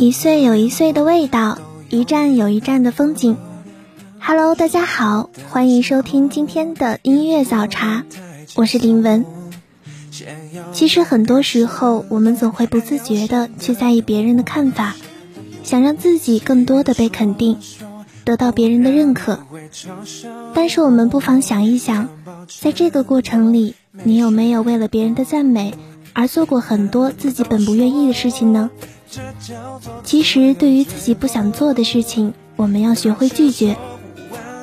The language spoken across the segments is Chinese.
一岁有一岁的味道，一站有一站的风景。Hello，大家好，欢迎收听今天的音乐早茶，我是林文。其实很多时候，我们总会不自觉的去在意别人的看法，想让自己更多的被肯定，得到别人的认可。但是我们不妨想一想，在这个过程里，你有没有为了别人的赞美而做过很多自己本不愿意的事情呢？其实，对于自己不想做的事情，我们要学会拒绝；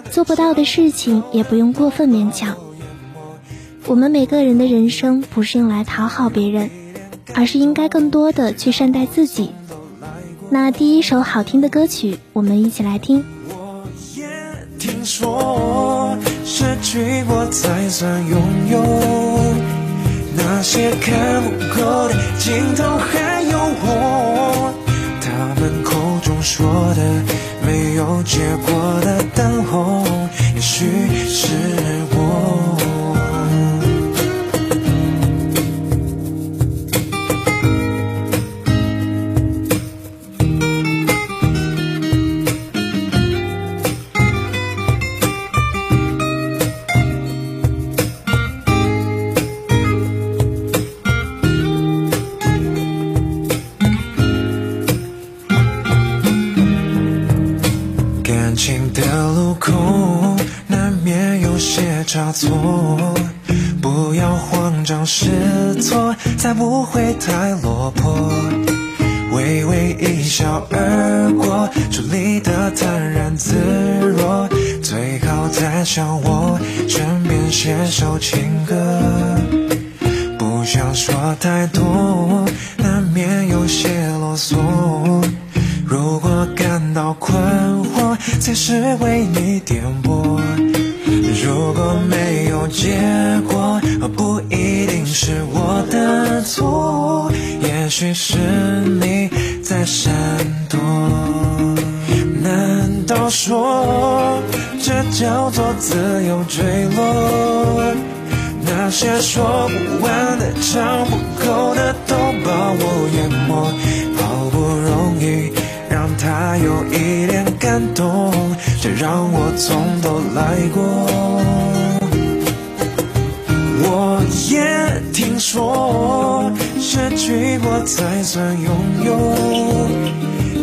做不到的事情，也不用过分勉强。我们每个人的人生不是用来讨好别人，而是应该更多的去善待自己。那第一首好听的歌曲，我们一起来听。听说，失去过才算拥有，那些看不够的镜头还有我，他们口中说的没有结果的等候，也许是边写首情歌，不想说太多，难免有些啰嗦。如果感到困惑，才是为你点播。如果没有结果，不一定是我的错，也许是你在闪躲。难道说这叫做自由坠落？那些说不完的、唱不够的，都把我淹没。好不容易让他有一点感动，却让我从头来过。我也听说，失去过才算拥有。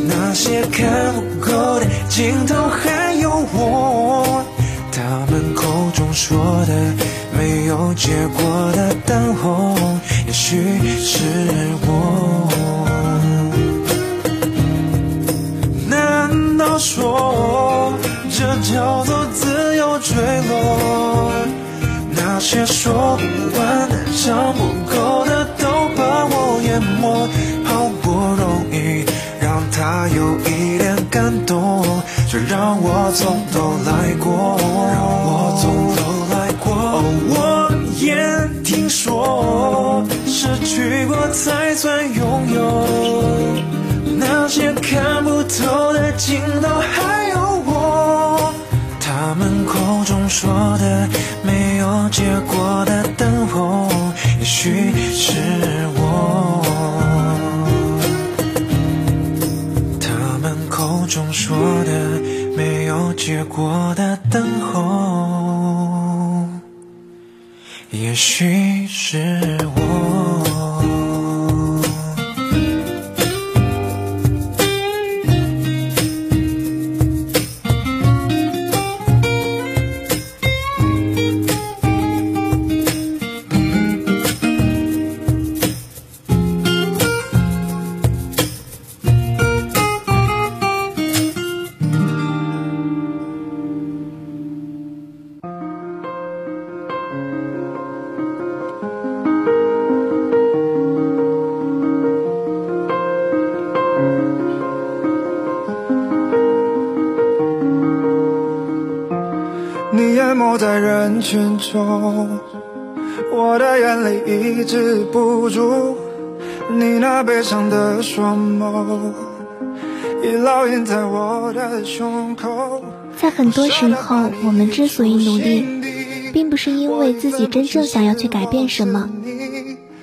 那些看不够的镜头还我，他们口中说的没有结果的等候，也许是我。难道说这叫做自由坠落？那些说不完的、唱不够的，都把我淹没。好不容易让他有一点感动，就让我从头来过，让我从头来过。哦，我也听说，失去过才算拥有。那些看不透的尽头，还有我，他们口中说的没有结果的等候，也许是我。中说的没有结果的等候，也许是我。我的眼泪抑制不住，你那悲伤的双眸，在很多时候，我们之所以努力，并不是因为自己真正想要去改变什么，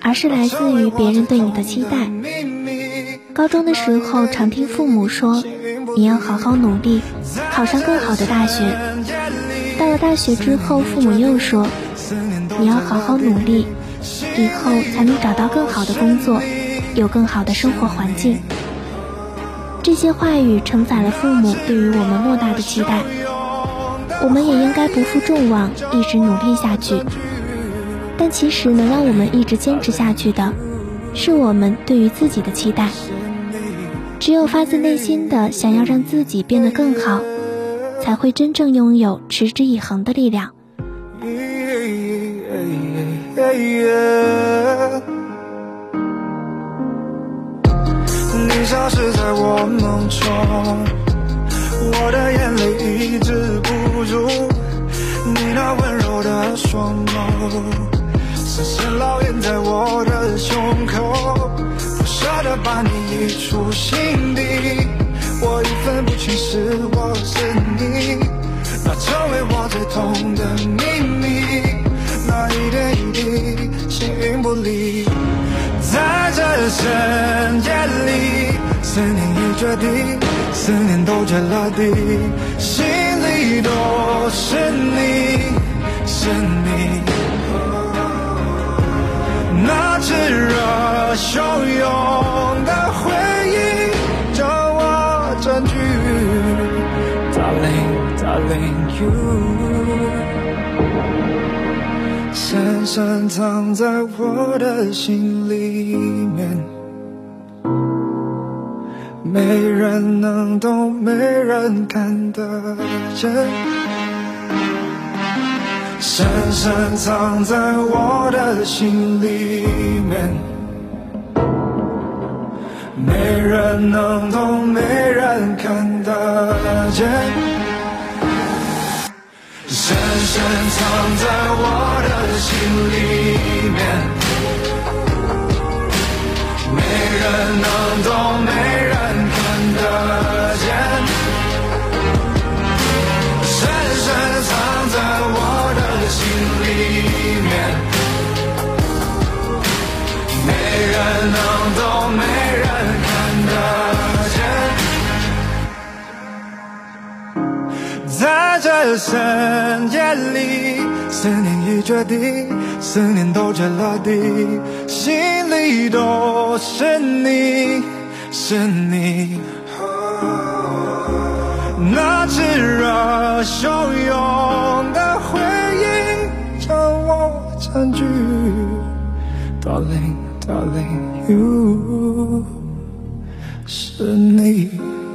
而是来自于别人对你的期待。高中的时候，常听父母说，你要好好努力，考上更好的大学。到了大学之后，父母又说，你要好好努力，以后才能找到更好的工作，有更好的生活环境。这些话语承载了父母对于我们莫大的期待，我们也应该不负众望，一直努力下去。但其实能让我们一直坚持下去的，是我们对于自己的期待。只有发自内心的想要让自己变得更好，才会真正拥有持之以恒的力量。你消失在我梦中，我的眼泪抑制不住，你那温柔的双眸，深深烙印在我的胸口，不舍得把你移出心底，我已分不清是我是你，那成为我最痛的秘密，那一点一滴形影不离。在这深夜里，思念已决定，思念都结了冰，心里都是你，是你。那炙热汹涌的回，Darling, darling, you。深深藏在我的心里面，没人能懂，没人看得见。深深藏在我的心里面，没人能懂，没人看得见。深藏在我的心里面，没人能懂，没人看得见。深深藏在我的心里面，没人能深夜里，思念已决定，思念都结了冰，心里都是你，是你。那炙热汹涌的回忆将我占据，Darling, Darling, you 是你。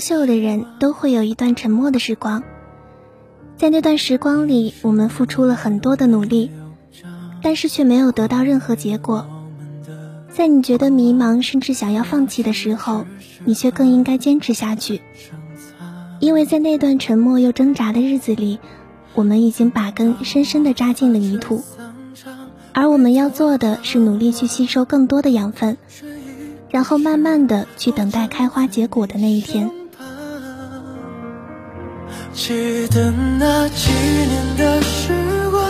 优秀的人都会有一段沉默的时光。在那段时光里，我们付出了很多的努力，但是却没有得到任何结果。在你觉得迷茫甚至想要放弃的时候，你却更应该坚持下去，因为在那段沉默又挣扎的日子里，我们已经把根深深地扎进了泥土，而我们要做的是努力去吸收更多的养分，然后慢慢的去等待开花结果的那一天。记得那几年的时光，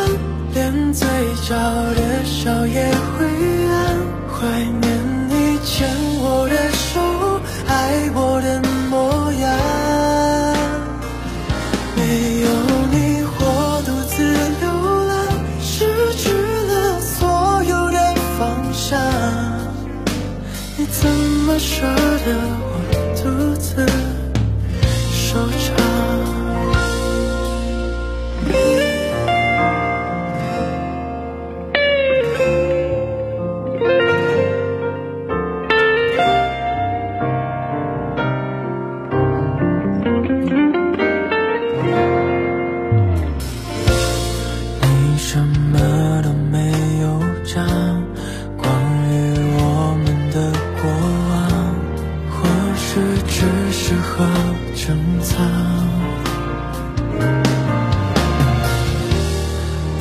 连嘴角的笑也会暗。怀念或许只适合珍藏。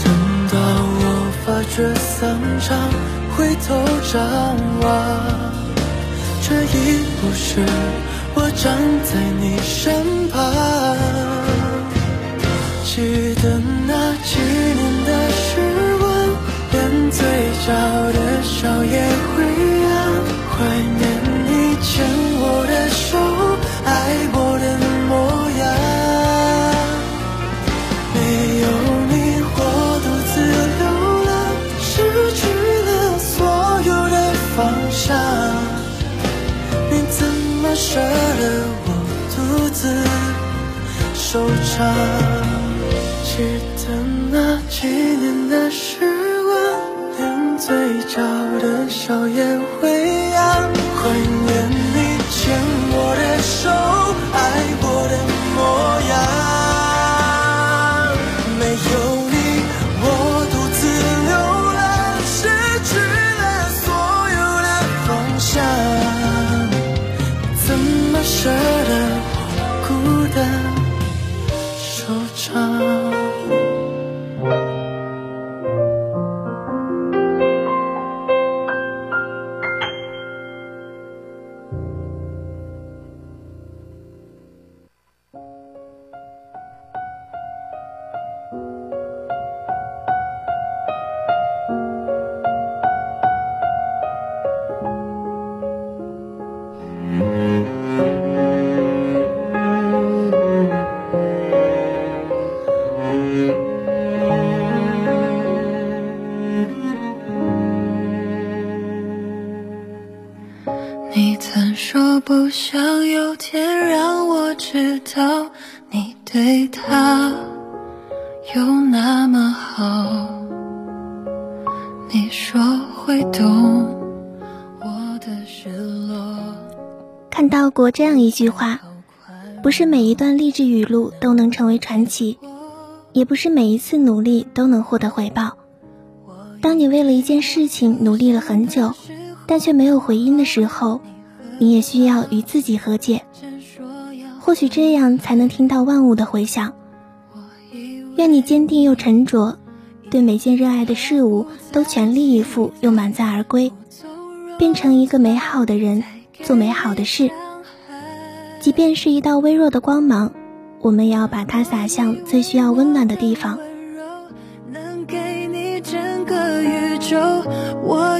等到我发觉散场，回头张望，这已不是我站在你身旁。记得那几年的时光，连嘴角的笑也会暗。舍得我独自收场？记得那几年的时光，连嘴角的笑也会扬。不想有天让我知道你对他有那么好，你说会懂我的失落。看到过这样一句话：不是每一段励志语录都能成为传奇，也不是每一次努力都能获得回报。当你为了一件事情努力了很久，但却没有回音的时候，你也需要与自己和解。或许这样才能听到万物的回响。愿你坚定又沉着，对每件热爱的事物都全力以赴又满载而归，变成一个美好的人，做美好的事。即便是一道微弱的光芒，我们也要把它洒向最需要温暖的地方。能给你整个宇宙，我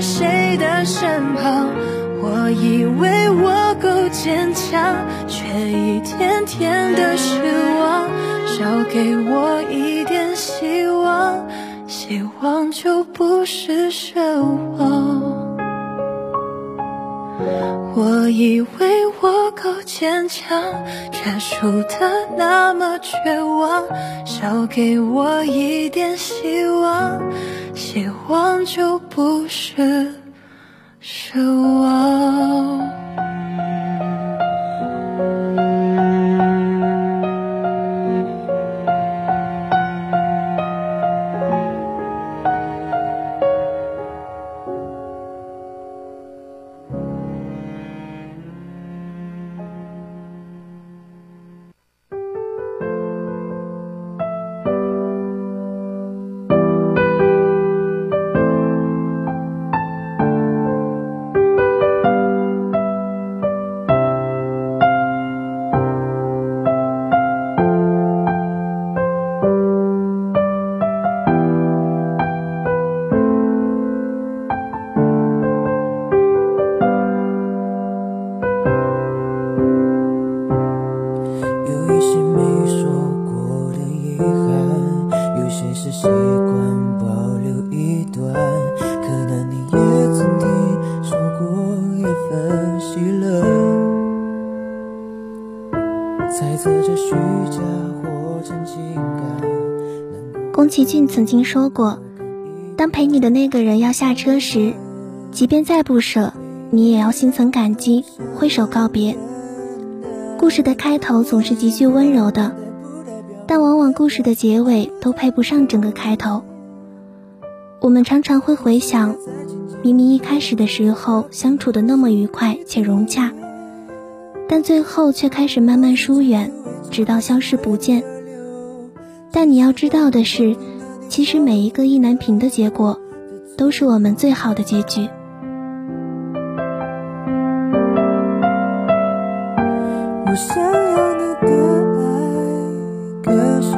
谁的身旁，我以为我够坚强，却一天天的失望。少给我一点希望，希望就不是奢望。我以为我够坚强，却输得那么绝望。少给我一点希望，希望就不是奢望。曾经说过：“当陪你的那个人要下车时，即便再不舍，你也要心存感激，挥手告别。”故事的开头总是极具温柔的，但往往故事的结尾都配不上整个开头。我们常常会回想，明明一开始的时候相处的那么愉快且融洽，但最后却开始慢慢疏远，直到消失不见。但你要知道的是，其实每一个意难平的结果，都是我们最好的结局。我想要你的爱，可想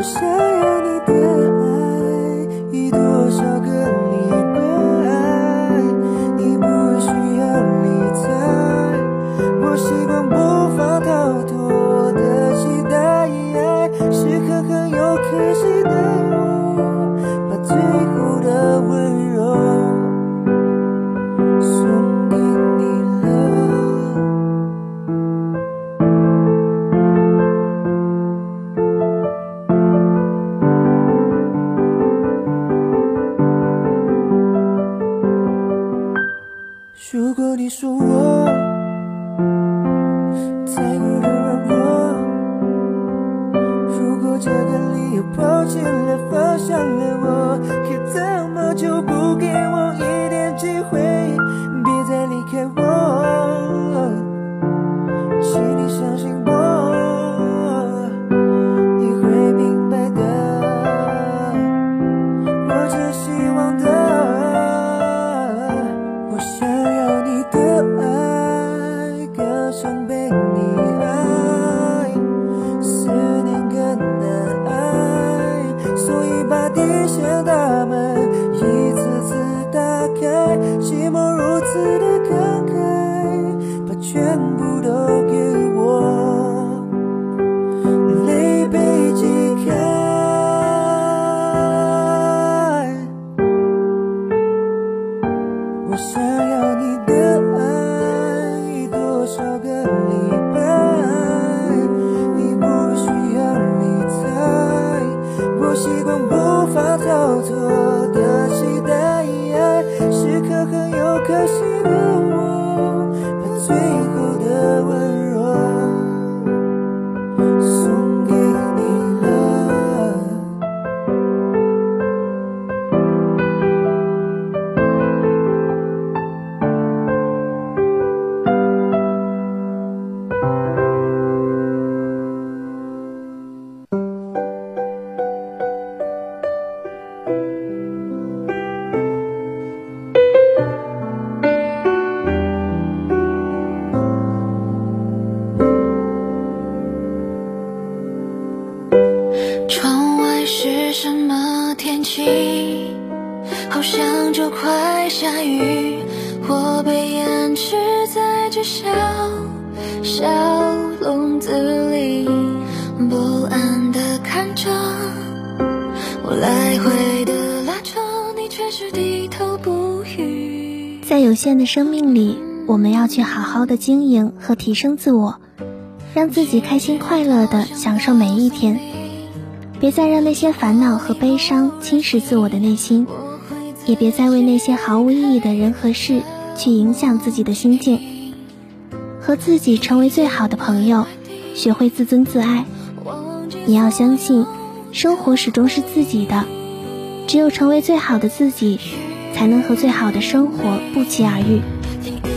我想要你的可惜的我。有限的生命里我们要去好好的经营和提升自我让自己开心快乐的享受每一天。别再让那些烦恼和悲伤侵蚀自我的内心也别再为那些毫无意义的人和事去影响自己的心境。和自己成为最好的朋友学会自尊自爱。你要相信生活始终是自己的只有成为最好的自己才能和最好的生活不期而遇。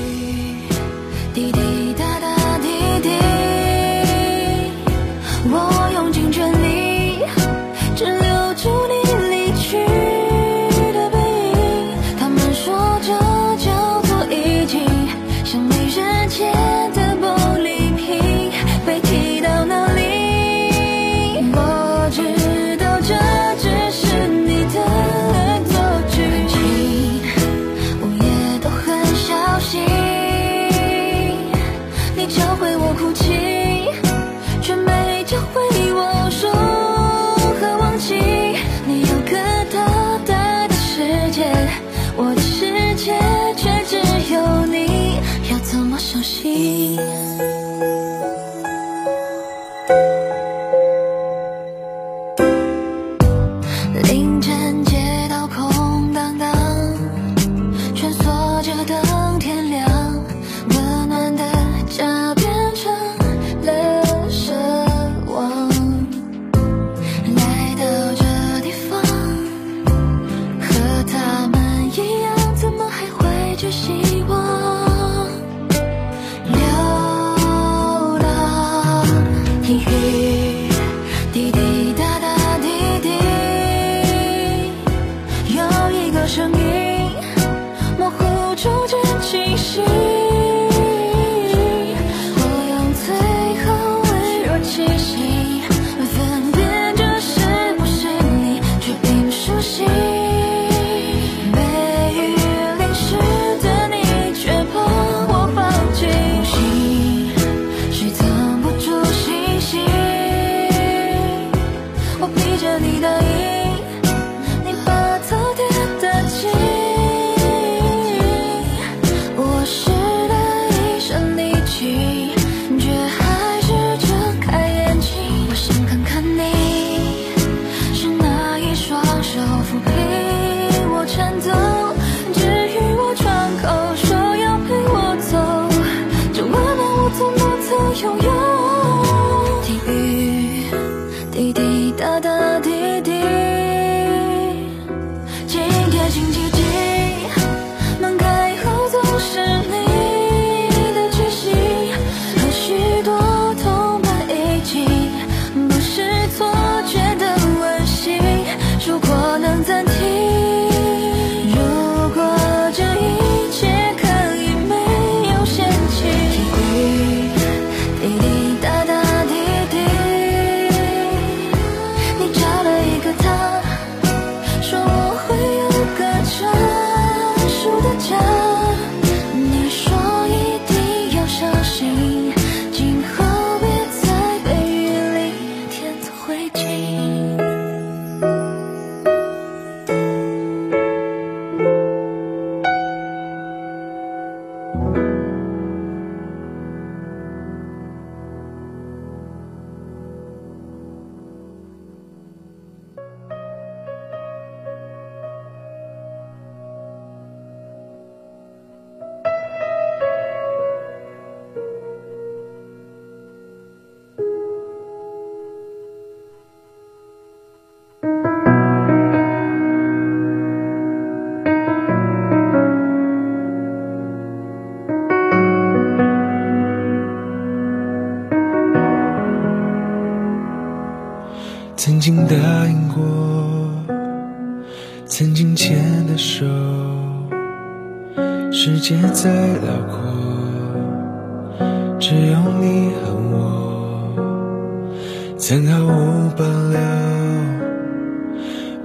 毫无保留，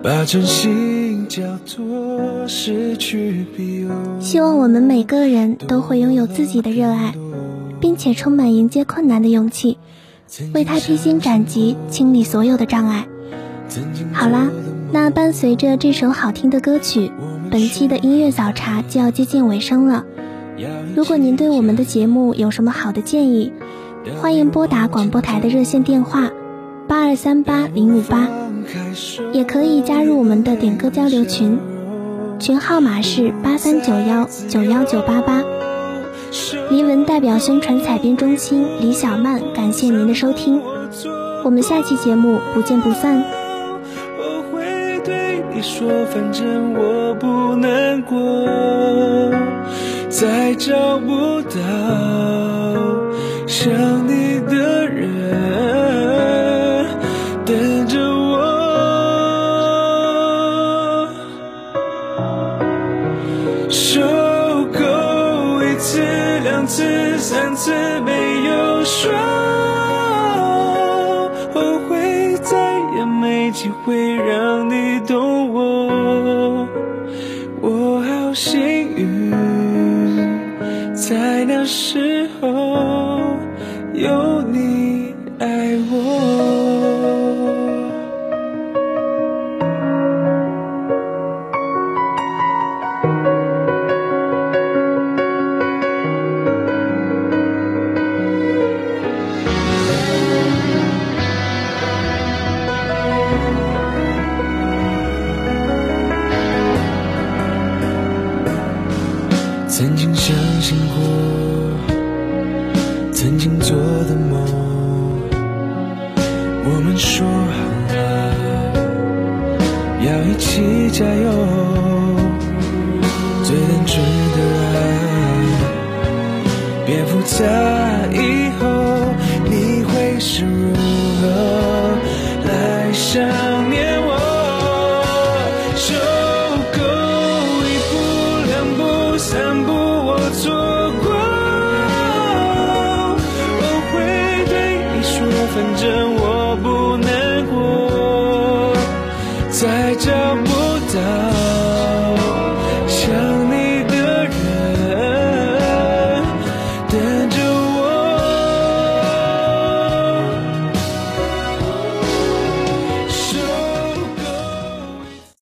把真心交托，失去。希望我们每个人都会拥有自己的热爱，并且充满迎接困难的勇气，为他披荆斩棘，清理所有的障碍。好啦，那伴随着这首好听的歌曲，本期的音乐早茶就要接近尾声了。如果您对我们的节目有什么好的建议，欢迎拨打广播台的热线电话八二三八零五八，也可以加入我们的点歌交流群，群号码是八三九幺九幺九八八。黎文代表宣传采编中心李小曼，感谢您的收听，我们下期节目不见不散。我会对你说，反正我不难过，再找不到想你经相信过，曾经做的梦，我们说好了要一起加油。最单纯的爱，别复杂，